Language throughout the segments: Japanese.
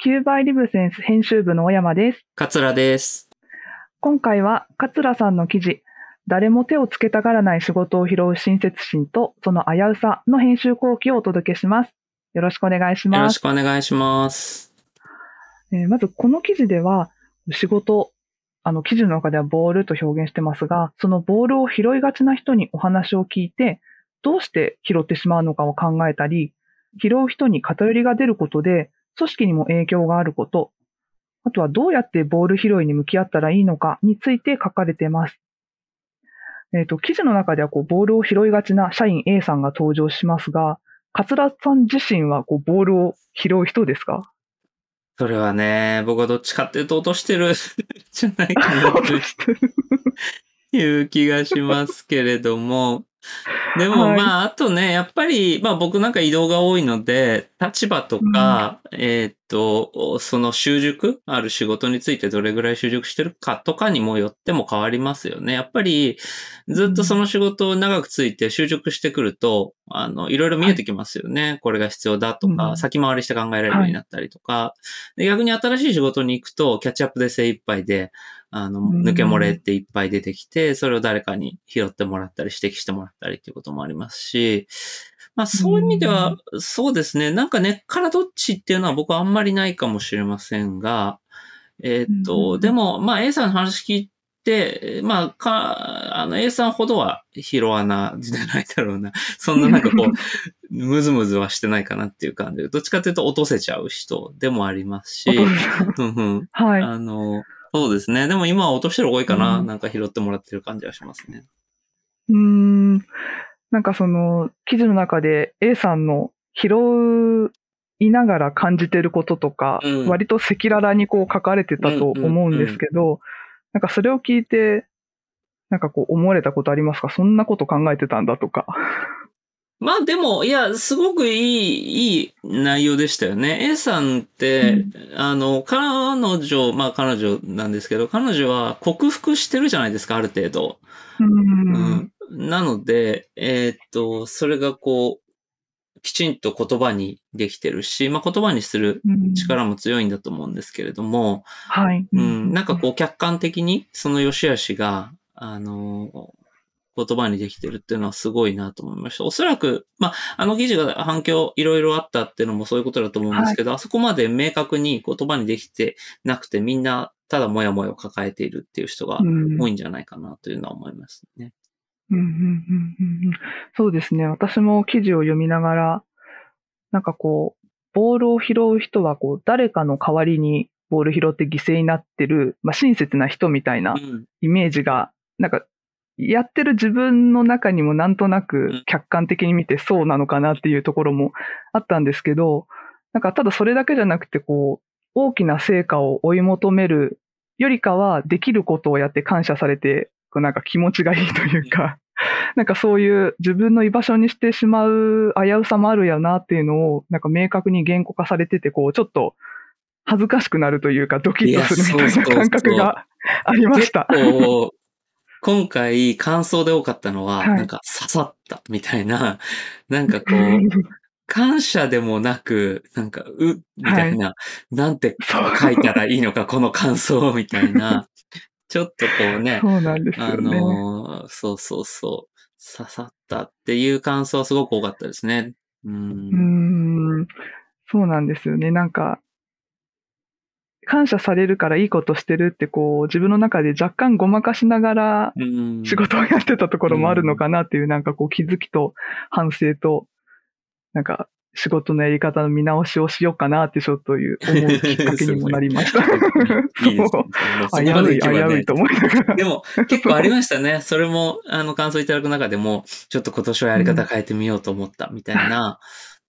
キューバイリブセンス編集部の小山です。桂です。今回は桂さんの記事、誰も手をつけたがらない仕事を拾う親切心とその危うさの編集後期をお届けします。よろしくお願いしよろします。くお願いします。えーまずこの記事では仕事、あの記事の中ではボールと表現してますが、そのボールを拾いがちな人にお話を聞いて、どうして拾ってしまうのかを考えたり、拾う人に偏りが出ることで組織にも影響があること、あとはどうやってボール拾いに向き合ったらいいのかについて書かれています。えっ、と、記事の中ではこうボールを拾いがちな社員 A さんが登場しますが、桂さん自身はこうボールを拾う人ですか？それはね、僕はどっちかっていうと落としてる じゃないかなという気がしますけれども。でもはい。まあ、あとね、やっぱり、まあ僕なんか移動が多いので、立場とか、えーっと、その習熟ある仕事についてどれぐらい習熟してるかとかにもよっても変わりますよね。やっぱり、ずっとその仕事を長くついて習熟してくると、あの、いろいろ見えてきますよね。これが必要だとか、うん。先回りして考えられるようになったりとか、で逆に新しい仕事に行くと、キャッチアップで精一杯で、あの、うん。抜け漏れっていっぱい出てきて、それを誰かに拾ってもらったり、指摘してもらったりっていうこともありますし、まあそういう意味では、そうですね、なんか根っからどっちっていうのは僕はあんまりないかもしれませんが、えーっと、うんでも、まあ A さんの話聞いて、まあ、か、あの A さんほどは拾わな、じゃないだろうな。そんななんかこう、ムズムズはしてないかなっていう感じで、どっちかというと落とせちゃう人でもありますし、うんうんはい。あの、そうですね。でも今は落としてる多いかな。うんなんか拾ってもらってる感じはしますね。なんかその、記事の中で A さんの拾いながら感じてることとか、うん割と赤裸々にこう書かれてたと思うんですけど、なんかそれを聞いて、なんかこう思われたことありますか？そんなこと考えてたんだとか。まあでも、いや、すごくいい、いい内容でしたよね。A さんって、あの、彼女、まあ彼女なんですけど、彼女は克服してるじゃないですか、ある程度。うー。うんん。なので、えーっと、それがこう、きちんと言葉にできてるし、まあ言葉にするうん力も強いんだと思うんですけれども、はい。うん、なんかこう客観的にその良し悪しが、あの、言葉にできてるっていうのはすごいなと思いました。おそらく、まあ、あの記事が反響いろいろあったっていうのもそういうことだと思うんですけど、あそこまで明確に言葉にできてなくてみんなただもやもやを抱えているっていう人がうん多いんじゃないかなというのは思いますね。うんうんうんうんうんそうですね。私も記事を読みながら、なんかこう、ボールを拾う人はこう、誰かの代わりにボール拾って犠牲になってる、まあ、親切な人みたいなうん。イメージが、なんか、やってる自分の中にもなんとなうくん客観的に見てそうなのかなっていうところもあったんですけど、なんかただそれだけじゃなくてこう、大きな成果を追い求めるよりかはできることをやって感謝されて、こうなんか気持ちがいいというか、なんかそういう自分の居場所にしてしまう危うさもあるよなっていうのを、なんか明確に言語化されてて、こうちょっと恥ずかしくなるというかドキッとするみたいいやそうそうそう。な感覚がありました。結構、今回感想で多かったのは、はい。なんか刺さったみたいな、なんかこう、感謝でもなく、なんか、う、みたいな、なんてそう書いたらいいのか、この感想みたいな、ちょっとこうね、そうなんですあよね。のーそうそうそう、刺さったっていう感想はすごく多かったですね。う。うんーん、そうなんですよね。なんか、感謝されるからいいことしてるってこう、自分の中で若干ごまかしながらうん。仕事をやってたところもあるのかなっていう、なんかこう気づきと反省と、なんか仕事のやり方の見直しをしようかなってちょっという思うきっかけにもなりました。いいで危うい、危ういと思いながら。でも、結構ありましたね。それも、あの、感想いただく中でも、ちょっと今年はやり方変えてみようと思ったみたいな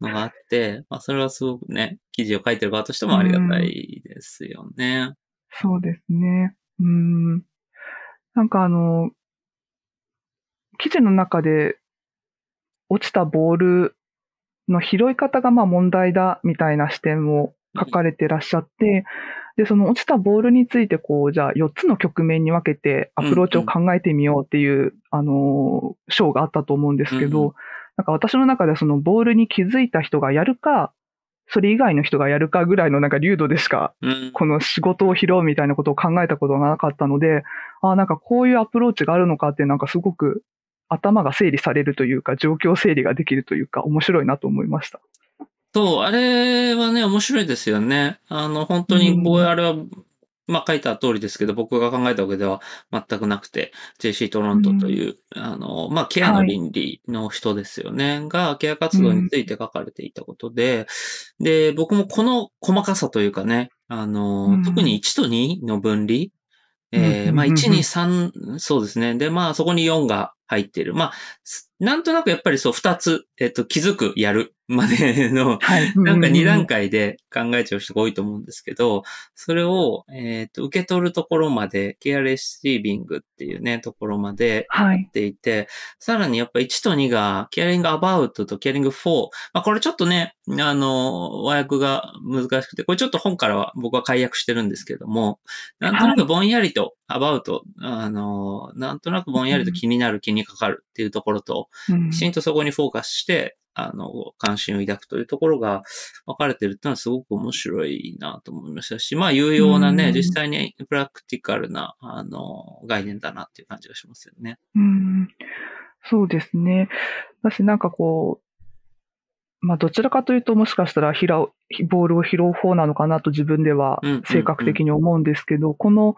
のがあって、まあ、それはすごくね、記事を書いてる側としてもありがたいですよね。そうですね。うん。なんかあの、記事の中で落ちたボールの拾い方がまあ問題だみたいな視点を書かれてらっしゃって、で、その落ちたボールについてこう、じゃあ4つの局面に分けてアプローチを考えてみようっていう、あの、章があったと思うんですけど、うんうなんか私の中ではそのボールに気づいた人がやるか、それ以外の人がやるかぐらいのなんか流度でしか、うん。この仕事を拾うみたいなことを考えたことがなかったので、あなんかこういうアプローチがあるのかってなんかすごく頭が整理されるというか、状況整理ができるというか、面白いなと思いました。そう、あれはね、面白いですよね。あの、本当に、うん。僕はあれは、まあ書いた通りですけど、僕が考えたわけでは全くなくて、JC トロントという、あの、まあケアの倫理の人ですよね、が、ケア活動について書かれていたことで、で、僕もこの細かさというかね、あの、うん。特に1と2の分離、えーまあ、うんうんうん。1、2、3、そうですね。で、まあ、そこに4が入ってる。まあ、すなんとなくやっぱりそう、2つ、えっと、気づく、やるまでの、はい。なんか2段階。階で考えちゃう人が多いと思うんですけど、それを、えっと、受け取るところまで、ケアレシービングっていうね、ところまではい。っていて、さらにやっぱ1と2が、ケアリングアバウトとケアリング4。まあこれちょっとね、あの、和訳が難しくて、これちょっと本からは僕は解約してるんですけども、なんとなくぼんやりと、アバウト、あの、なんとなくぼんやりと気になる、気にかかるっていうところと、うんきちんとそこにフォーカスして、あの、関心を抱くというところが分かれてるっていうのはすごく面白いなと思いましたし、まあ有用なね、うん実際にプラクティカルな、あの、概念だなっていう感じがしますよね。うんそうですね。私なんかこう、まあどちらかというともしかしたら拾う、ボールを拾う方なのかなと自分では性格的に思うんですけど、この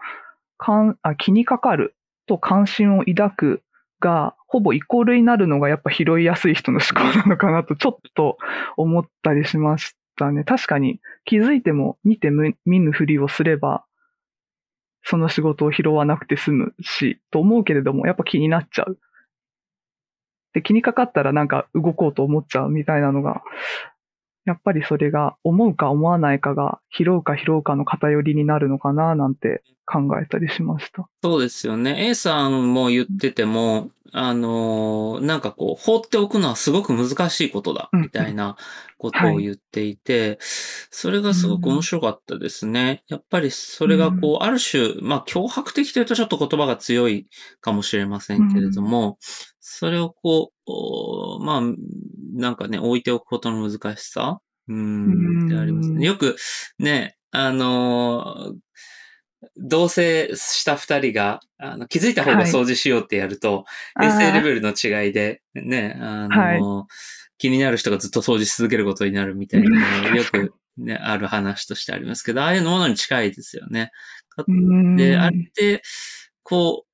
かんあ気にかかると関心を抱くがほぼイコールになるのがやっぱ拾いやすい人の思考なのかなとちょっと思ったりしましたね。確かに気づいても見て見ぬふりをすれば、その仕事を拾わなくて済むし、と思うけれども、やっぱ気になっちゃう。で、気にかかったらなんか動こうと思っちゃうみたいなのが、やっぱりそれが思うか思わないかが拾うか拾うかの偏りになるのかななんて考えたりしました。そうですよね。A さんも言ってても、あのーなんかこう、放っておくのはすごく難しいことだ、うんみたいなことを言っていて、それがすごく面白かったですね。やっぱりそれがこう、ある種、まあ、脅迫的というとちょっと言葉が強いかもしれませんけれども、それをこうお、まあ、なんかね、置いておくことの難しさ、ううんん、ってありますね。よく、ね、あのー同棲した二人が、あの、気づいた方が掃除しようってやると、衛生レベルの違いで、ね、あの、は気になる人がずっと掃除し続けることになるみたいなのがよくね、ある話としてありますけど、ああいうものに近いですよね。うん。で、あれって、こう、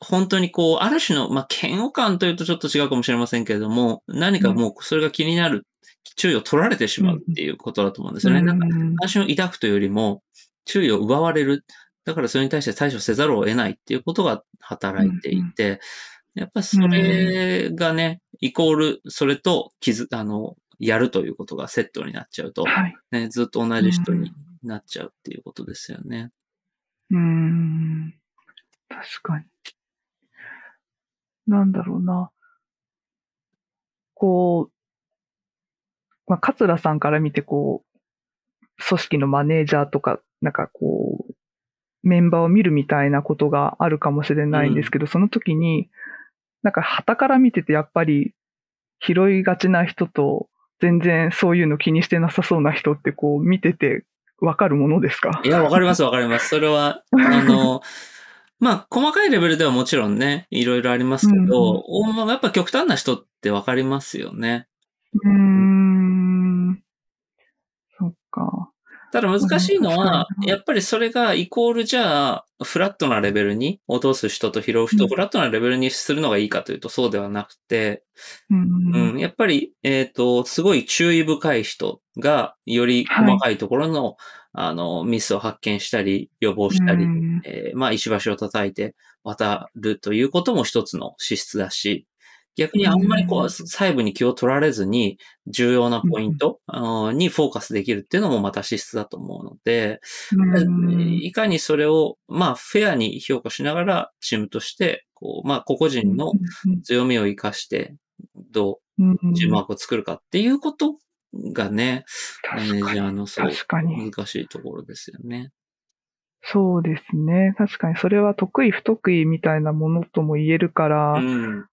本当にこう、ある種の、まあ、嫌悪感というとちょっと違うかもしれませんけれども、何かもうそれが気になる、注意を取られてしまうっていうことだと思うんですよね。なんか、うん関心を抱くというよりも、注意を奪われる。だからそれに対して対処せざるを得ないっていうことが働いていて、やっぱそれがね、イコール、それと傷、あの、やるということがセットになっちゃうと、はい。ね、ずっと同じ人になっちゃうっていうことですよね。うん。確かに。なんだろうな。こう、まあ、桂さんから見て、こう、組織のマネージャーとか、なんかこう、メンバーを見るみたいなことがあるかもしれないんですけど、その時に、なんか旗から見ててやっぱり拾いがちな人と、全然そういうの気にしてなさそうな人ってこう見ててわかるものですか？いや、わかりますわかります。それは、あの、まあ、細かいレベルではもちろんね、いろいろありますけど、おまあやっぱ極端な人ってわかりますよね。うーん。そっか。ただ難しいのはやっぱりそれがイコールじゃあ、フラットなレベルに落とす人と拾う人をうんフラットなレベルにするのがいいかというとそうではなくて、うん。うん、やっぱり、えっ、と、すごい注意深い人が、より細かいところの、あの、ミスを発見したり、予防したり、うん。えーまあ、石橋を叩いて渡るということも一つの資質だし、逆にあんまりこうんう、細部に気を取られずに、重要なポイントあのにフォーカスできるっていうのもまた資質だと思うので、うん。いかにそれを、まあ、フェアに評価しながら、チームとして、こう、まあ、個々人の強みを生かして、どうん。うチームワークを作るかっていうことがね、マネージャーのそう。難しいところですよね。そうですね。確かにそれは得意不得意みたいなものとも言えるから、うん。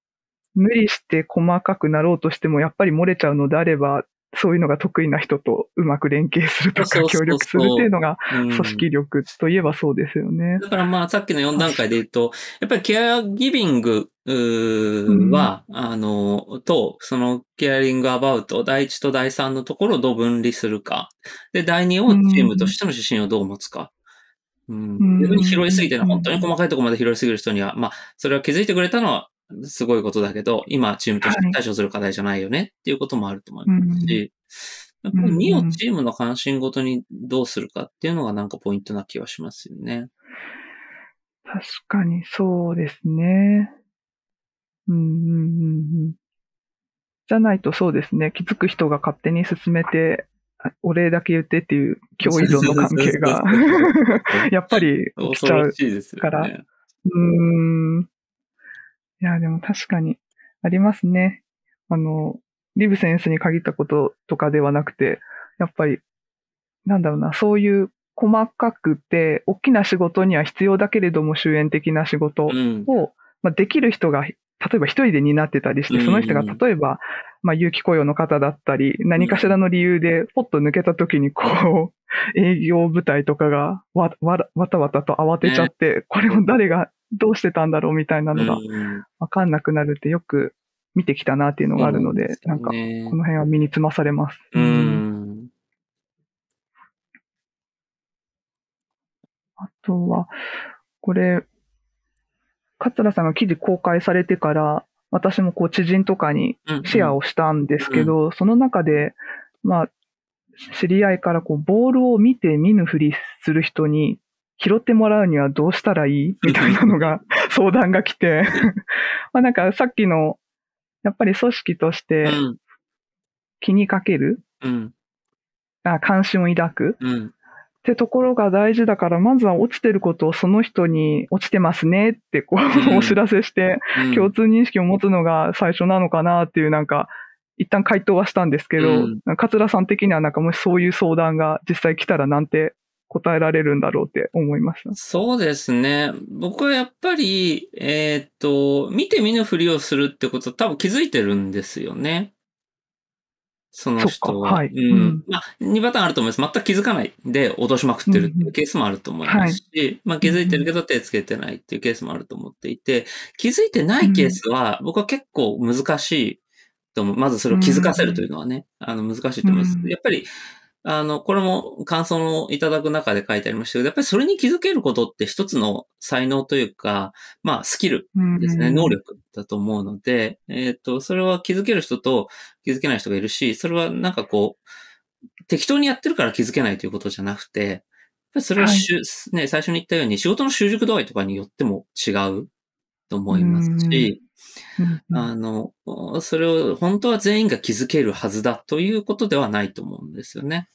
無理して細かくなろうとしてもやっぱり漏れちゃうのであれば、そういうのが得意な人とうまく連携するとか協力するっていうのがうん組織力といえばそうですよね。だからまあさっきの4段階で言うと、やっぱりケアギビングは、あの、と、そのケアリングアバウト、第1と第3のところをどう分離するか。で、第2をチームとしての指針をどう持つか。うん拾いすぎてね、うん本当に細かいところまで拾いすぎる人には、まあ、それは気づいてくれたのはすごいことだけど、今チームとして対処する課題じゃないよねっていうこともあると思いますし、やっぱり2をチームの関心ごとにどうするかっていうのがなんかポイントな気はしますよね。確かにそうですね。うんうんうんうん。じゃないとそうですね。気づく人が勝手に進めて、あお礼だけ言ってっていう共依存の関係がやっぱり起きちゃう恐ろ。しいですよね。からうーん。いや、でも確かにありますね。あの、リブセンスに限ったこととかではなくて、やっぱり、なんだろうな、そういう細かくて、大きな仕事には必要だけれども、終焉的な仕事うん。を、まあ、できる人が、例えば一人で担ってたりして、その人がうん例えば、まあ、有期雇用の方だったり、何かしらの理由でポッと抜けた時に、こう、営業部隊とかがわ、わ、わたわたと慌てちゃって、これを誰がどうしてたんだろうみたいなのがうんわかんなくなるってよく見てきたなっていうのがあるので、なんか、この辺は身につまされます。ううんん。あとは、これ、桂さんが記事公開されてから、私もこう知人とかにシェアをしたんですけど、その中で、まあ、知り合いからこうボールを見て見ぬふりする人に拾ってもらうにはどうしたらいい？みたいなのが 相談が来て、まあなんかさっきの、やっぱり組織としてうん。気にかける、うん。あ関心を抱く？うん。ってところが大事だから、まずは落ちてることをその人に落ちてますね。ってこうお知らせして、うん。共通認識を持つのが最初なのかなっていうなんか、一旦回答はしたんですけど、うん。桂さん的にはなんかもしそういう相談が実際来たらなんて答えられるんだろうって思いました。そうですね。僕はやっぱり、えーっと、見て見ぬふりをするってこと多分気づいてるんですよね。その人は。はいうん。うんまあ、2パターンあると思います。全く気づかないで脅しまくってるっていうケースもあると思いますし、まあ気づいてるけど手つけてないっていうケースもあると思っていて、気づいてないケースは僕は結構難しいと思う。まずそれを気づかせるというのはね、あの難しいと思います。うんやっぱり、あの、これも感想をいただく中で書いてありましたけど、やっぱりそれに気づけることって一つの才能というか、まあスキルですね、うん。能力だと思うので、えっ、と、それは気づける人と気づけない人がいるし、それはなんかこう、適当にやってるから気づけないということじゃなくて、やっぱりそれはしゅ、ね、最初に言ったように仕事の習熟度合いとかによっても違うと思いますし、うん。うん。あの、それを本当は全員が気づけるはずだということではないと思うんですよね。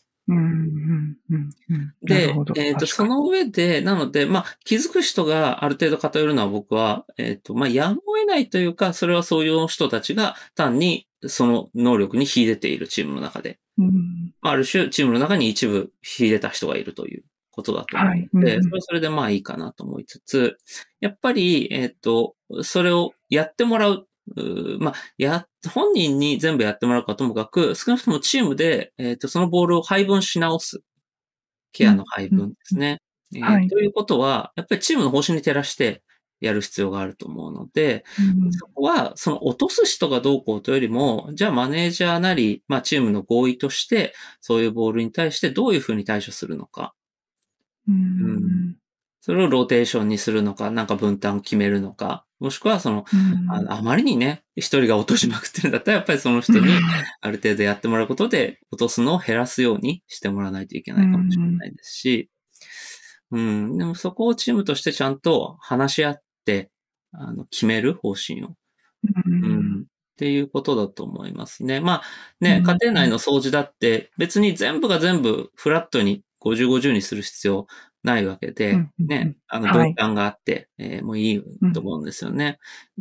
でえっ、と、確かに。その上で、なので、まあ、気づく人がある程度偏るのは僕は、えっ、と、まあ、やむを得ないというか、それはそういう人たちが単にその能力に秀でているチームの中で、うん。まあある種チームの中に一部秀でた人がいるということだと思うので、はいうんうんそれはそれでまあいいかなと思いつつ、やっぱり、えっ、と、それをやってもらう。うーまあ、や、本人に全部やってもらうかともかく、少なくともチームで、えっ、と、そのボールを配分し直す。ケアの配分ですね。えーはい。ということは、やっぱりチームの方針に照らしてやる必要があると思うので、うんそこは、その落とす人がどうこうというよりも、じゃあマネージャーなり、まあチームの合意として、そういうボールに対してどういうふうに対処するのか。うん。それをローテーションにするのか、なんか分担を決めるのか、もしくはその、うんあまりにね、一人が落としまくってるんだったら、やっぱりその人にある程度やってもらうことで、落とすのを減らすようにしてもらわないといけないかもしれないですし、うん、でもそこをチームとしてちゃんと話し合って、あの、決める方針を。うんうん。っていうことだと思いますね。まあね、うん家庭内の掃除だって別に全部が全部フラットに50-50にする必要ないわけで、うんね、あのはい分担があって、えーもういいと思うんですよね。やっ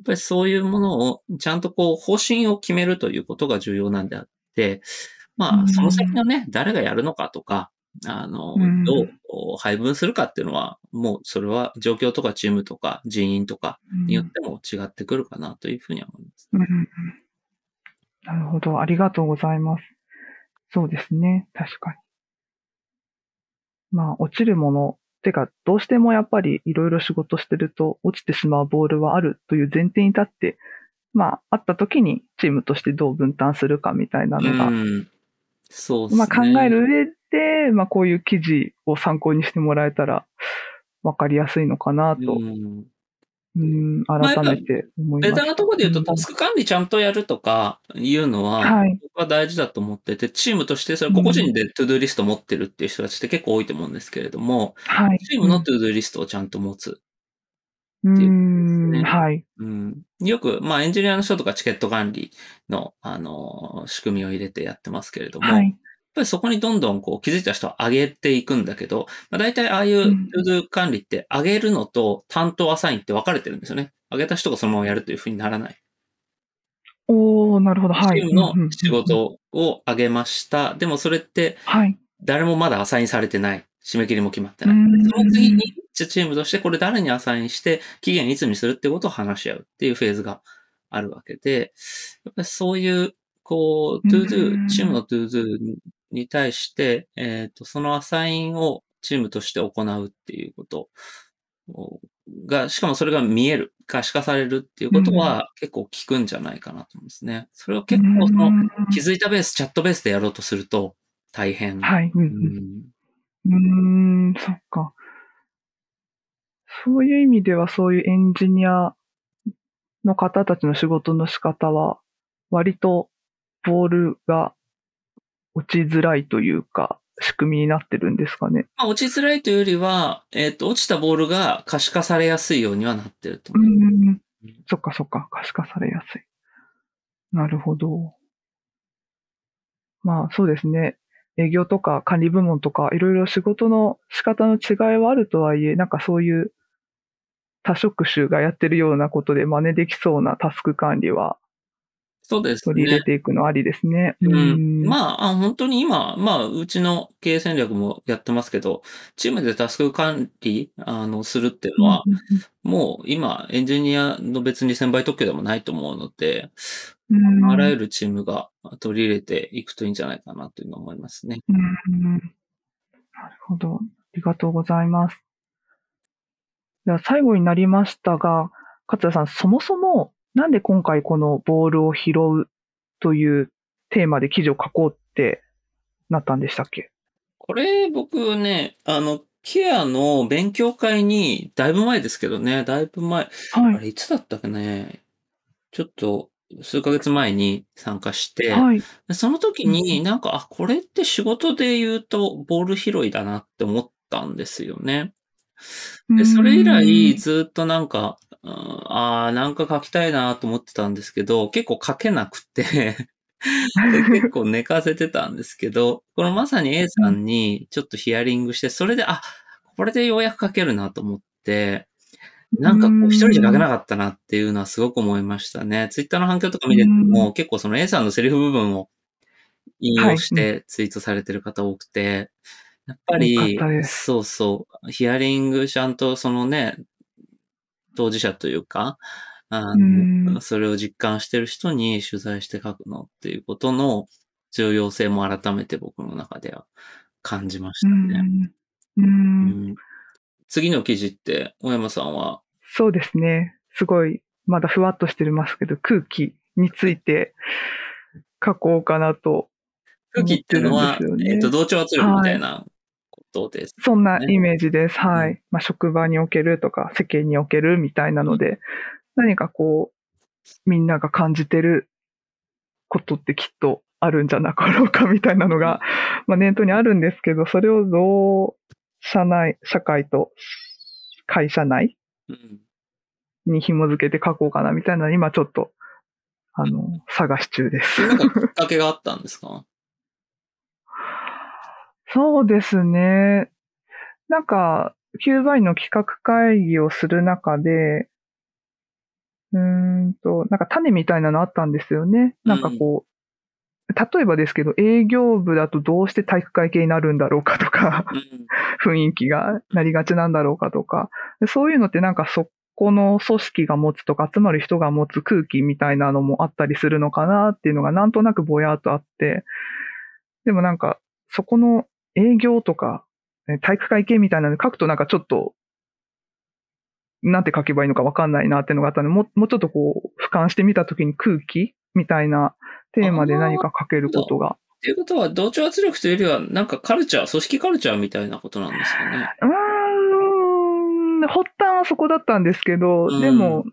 ぱりそういうものをちゃんとこう方針を決めるということが重要なんであって、まうんあその先のね、誰がやるのかとか、あのうん、どう配分するかっていうのは、もうそれは状況とかチームとか人員とかによっても違ってくるかなというふうには思います。うんなるほど。ありがとうございます。そうですね。確かに。まあ、落ちるもの。てか、どうしてもやっぱりいろいろ仕事してると落ちてしまうボールはあるという前提に立って、まあ、あった時にチームとしてどう分担するかみたいなのが、うん。そうですね。まあ考える上で、まあこういう記事を参考にしてもらえたら分かりやすいのかなと、うんうん、改めて思いました。ベタなところで言うと、うんタスク管理ちゃんとやるとかいうのは、はい。僕は大事だと思ってて、チームとして、それ個々人で ToDo リスト持ってるっていう人たちって結構多いと思うんですけれども、はい。チームの ToDo リストをちゃんと持つ。うっていうねはい。うん、よく、まあエンジニアの人とかチケット管理の、あの、仕組みを入れてやってますけれども、はい。やっぱりそこにどんどんこう気づいた人は上げていくんだけど、まあ、大体ああいううん ToDo 管理って上げるのと担当アサインって分かれてるんですよね。上げた人がそのままやるというふうにならない。おー、なるほど。はい。チームの仕。事を上げました。でもそれってはい。誰もまだアサインされてない。締め切りも決まってない。うんその次に、じゃあチームとしてこれ誰にアサインして、期限いつにするってことを話し合うっていうフェーズがあるわけで、やっぱりそういう、こう、うん ToDo、チームの ToDo に対して、えっ、と、そのアサインをチームとして行うっていうことが、しかもそれが見える、可視化されるっていうことは結構効くんじゃないかなと思うんですね。それを結構その、うん気づいたベース、チャットベースでやろうとすると大変。はい。うんううんうーん、そっか。そういう意味では、そういうエンジニアの方たちの仕事の仕方は、割とボールが落ちづらいというか、仕組みになってるんですかね？まあ、落ちづらいというよりは、えっ、と、落ちたボールが可視化されやすいようにはなってるとう思います。ん。そっかそっか。可視化されやすい。なるほど。まあそうですね。営業とか管理部門とかいろいろ仕事の仕方の違いはあるとはいえ、なんかそういう多職種がやってるようなことで真似できそうなタスク管理はそうです取り入れね。ていくのありですね。うん。あ、まあ、あ本当に今、まあ、うちの経営戦略もやってますけど、チームでタスク管理、あの、するっていうのは、もう今、エンジニアの別に専売特許でもないと思うので、うんうんあらゆるチームが取り入れていくといいんじゃないかなというのは思いますね。うんなるほど。ありがとうございます。では最後になりましたが、勝田さん、そもそもなんで今回このボールを拾うというテーマで記事を書こうってなったんでしたっけ？これ、僕ね、あの、ケアの勉強会に、だいぶ前ですけどね、だいぶ前、はい。あれ、いつだったかね、ちょっと、数ヶ月前に参加して、はい。でその時になんか、あ、これって仕事で言うとボール拾いだなって思ったんですよね。で、それ以来ずっとなんか、うんああ、なんか書きたいなと思ってたんですけど、結構書けなくてで 結構寝かせてたんですけど、このまさに A さんにちょっとヒアリングして、それで、あ、これでようやく書けるなと思って、なんかこう一人じゃ書けなかったなっていうのはすごく思いましたね。ツイッターの反響とか見てても、結構その A さんのセリフ部分を引用してツイートされてる方多くて、やっぱりそうそう、ヒアリングちゃんとそのね、当事者というか、あうんの、それを実感してる人に取材して書くのっていうことの重要性も改めて僕の中では感じましうたね。ん。うんうん次の記事って、小山さんは、そうですね。すごい、まだふわっとしてますけど、空気について書こうかなと。空気っていうのは、えっ、と、同調圧力みたいなことです。そんなイメージです。はうい。まあ、職場におけるとか、世間におけるみたいなので、何かこう、みんなが感じてることってきっとあるんじゃなかろうかみたいなのが、まあ、念頭にあるんですけど、それをどう、社内、社会と会社内うんに紐づけて書こうかなみたいな、今ちょっと、あの、探し中です。なんかきっかけがあったんですか？そうですね。なんか、キューバイの企画会議をする中で、うーんと、なんか種みたいなのあったんですよね。なんかこう、例えばですけど、営業部だとどうして体育会系になるんだろうかとか、うん。雰囲気がなりがちなんだろうかとか、でそういうのってなんかそこの組織が持つとか集まる人が持つ空気みたいなのもあったりするのかなっていうのがなんとなくぼやっとあって、でもなんか、そこの営業とか、え体育会系みたいなの書くとなんかちょっと、なんて書けばいいのかわかんないなっていうのがあったので、もうもうちょっとこう、俯瞰してみたときに空気みたいなテーマで何か書けることが。っていうことは、同調圧力というよりは、なんかカルチャー、組織カルチャーみたいなことなんですかね。うーん、発端はそこだったんですけど、うんでも、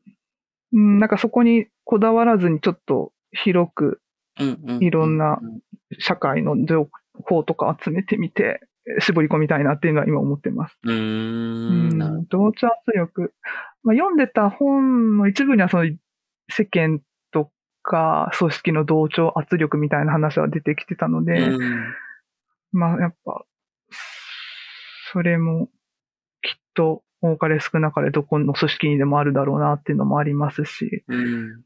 うん、なんかそこにこだわらずにちょっと広くうんうん。いろんなうん社会の情報とか集めてみて、え絞り込みたいなっていうのは今思ってます。うん同調圧力。まあ、読んでた本の一部にはその世間とか組織の同調圧力みたいな話は出てきてたので、うんまあやっぱ、それもきっと多かれ少なかれどこの組織にでもあるだろうなっていうのもありますし、うん。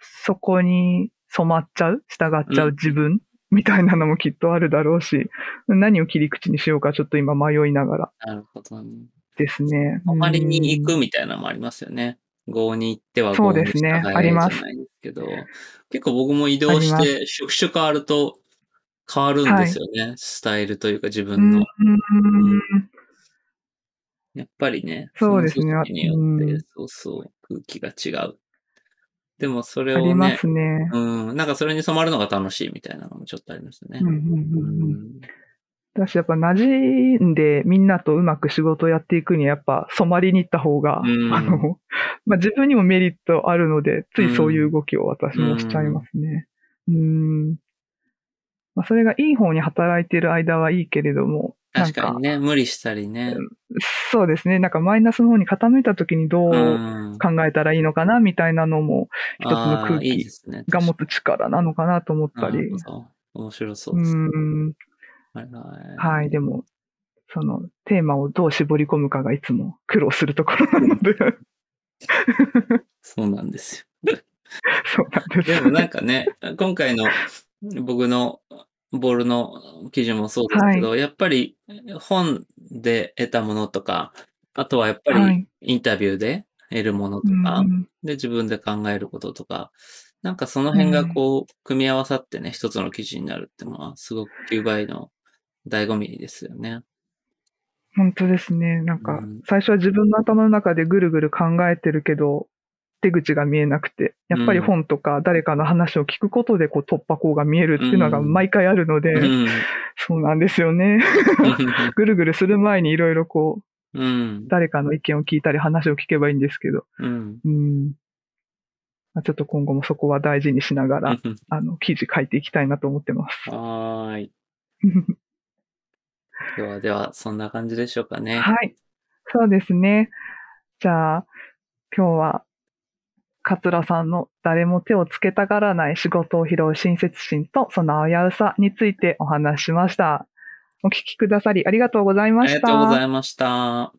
そこに染まっちゃう、従っちゃう自分、みたいなのもきっとあるだろうし、何を切り口にしようかちょっと今迷いながらなるほどね。ですね。泊まりに行うんくみたいなのもありますよね。郷に行ってはそう郷に従ですねえありますじゃないですけど、結構僕も移動しあて職種変わると変わるんですよね。スタイルというか自分の。うんやっぱりね、そうですねの組織によって、うんそうそう、空気が違う。でもそれをありまね、すね。うん、なんかそれに染まるのが楽しいみたいなのもちょっとありますねうん。うんううんうんやっぱ馴染んでみんなとうまく仕事をやっていくにはやっぱ染まりに行った方が、うんあの、まあ、自分にもメリットあるので、ついそういう動きを私もしちゃいますね。うん。まあ、それがいい方に働いている間はいいけれども、確かにね、無理したりね。そうですね。なんかマイナスの方に傾いた時にどううん考えたらいいのかなみたいなのも一つの空気。が持つ力なのかなと思ったりなる。ほど面白そううですね。ん。はい。でも、そのテーマをどう絞り込むかがいつも苦労するところなので、そうなんです そうなんです。よ。でもなんかね、今回の僕のボールの記事もそうですけど、やっぱり本で得たものとか、あとはやっぱりはい。インタビューで得るものとか、うんで自分で考えることとか、なんかその辺がこう、組み合わさってね、一つの記事になるってのは、すごく9倍の醍醐味ですよね。本当ですね。なんかうん、最初は自分の頭の中でぐるぐる考えてるけど、出口が見えなくて、やっぱり本とか誰かの話を聞くことでこう突破口が見えるっていうのがうん毎回あるので、うん。そうなんですよね。ぐるぐるする前にいろいろこう、うん。誰かの意見を聞いたり話を聞けばいいんですけど、うん。うん。まあちょっと今後もそこは大事にしながら、あの、記事書いていきたいなと思ってます。はーい。ではでは、そんな感じでしょうかね。はい。そうですね。じゃあ、今日は、桂さんの誰も手をつけたがらない仕事を拾う親切心とその危うさについてお話しました。お聞きくださりありがとうございました。ありがとうございました。